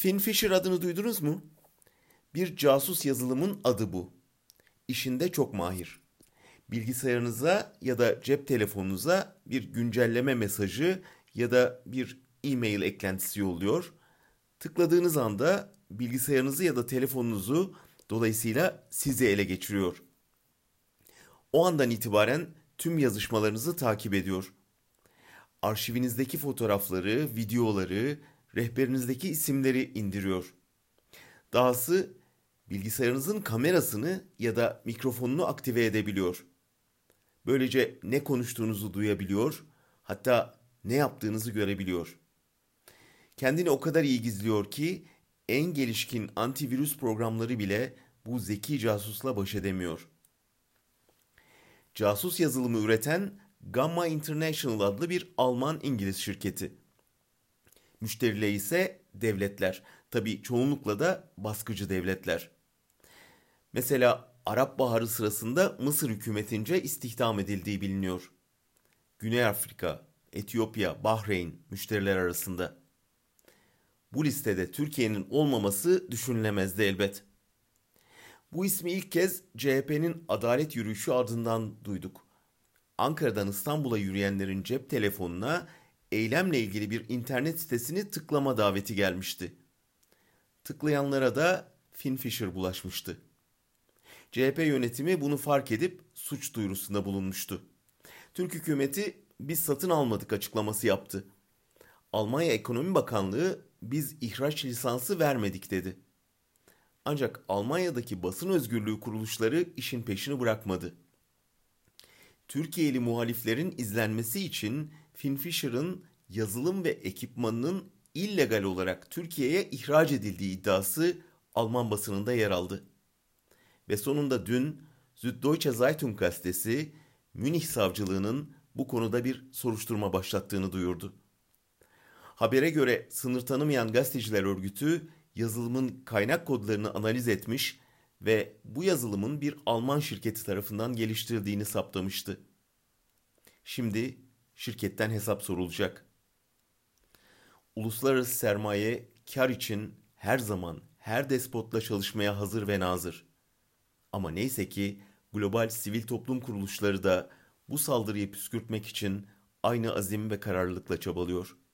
Finfisher adını duydunuz mu? Bir casus yazılımın adı bu. İşinde çok mahir. Bilgisayarınıza ya da cep telefonunuza bir güncelleme mesajı ya da bir e-mail eklentisi yolluyor. Tıkladığınız anda bilgisayarınızı ya da telefonunuzu dolayısıyla sizi ele geçiriyor. O andan itibaren tüm yazışmalarınızı takip ediyor. Arşivinizdeki fotoğrafları, videoları, rehberinizdeki isimleri indiriyor. Dahası bilgisayarınızın kamerasını ya da mikrofonunu aktive edebiliyor. Böylece ne konuştuğunuzu duyabiliyor, hatta ne yaptığınızı görebiliyor. Kendini o kadar iyi gizliyor ki en gelişkin antivirüs programları bile bu zeki casusla baş edemiyor. Casus yazılımı üreten Gamma International adlı bir Alman-İngiliz şirketi. Müşterileri ise devletler. Tabi çoğunlukla da baskıcı devletler. Mesela Arap Baharı sırasında Mısır hükümetince istihdam edildiği biliniyor. Güney Afrika, Etiyopya, Bahreyn müşteriler arasında. Bu listede Türkiye'nin olmaması düşünülemezdi elbet. Bu ismi ilk kez CHP'nin adalet yürüyüşü ardından duyduk. Ankara'dan İstanbul'a yürüyenlerin cep telefonuna eylemle ilgili bir internet sitesini tıklama daveti gelmişti. Tıklayanlara da Finfisher bulaşmıştı. CHP yönetimi bunu fark edip suç duyurusunda bulunmuştu. Türk hükümeti biz satın almadık açıklaması yaptı. Almanya Ekonomi Bakanlığı biz ihraç lisansı vermedik dedi. Ancak Almanya'daki basın özgürlüğü kuruluşları işin peşini bırakmadı. Türkiye'li muhaliflerin izlenmesi için Finfisher'ın yazılım ve ekipmanının illegal olarak Türkiye'ye ihraç edildiği iddiası Alman basınında yer aldı. Ve sonunda dün Süddeutsche Zeitung gazetesi Münih savcılığının bu konuda bir soruşturma başlattığını duyurdu. Habere göre sınır tanımayan gazeteciler örgütü yazılımın kaynak kodlarını analiz etmiş ve bu yazılımın bir Alman şirketi tarafından geliştirdiğini saptamıştı. Şimdi şirketten hesap sorulacak. Uluslararası sermaye kar için her zaman her despotla çalışmaya hazır ve nazır. Ama neyse ki global sivil toplum kuruluşları da bu saldırıyı püskürtmek için aynı azim ve kararlılıkla çabalıyor.''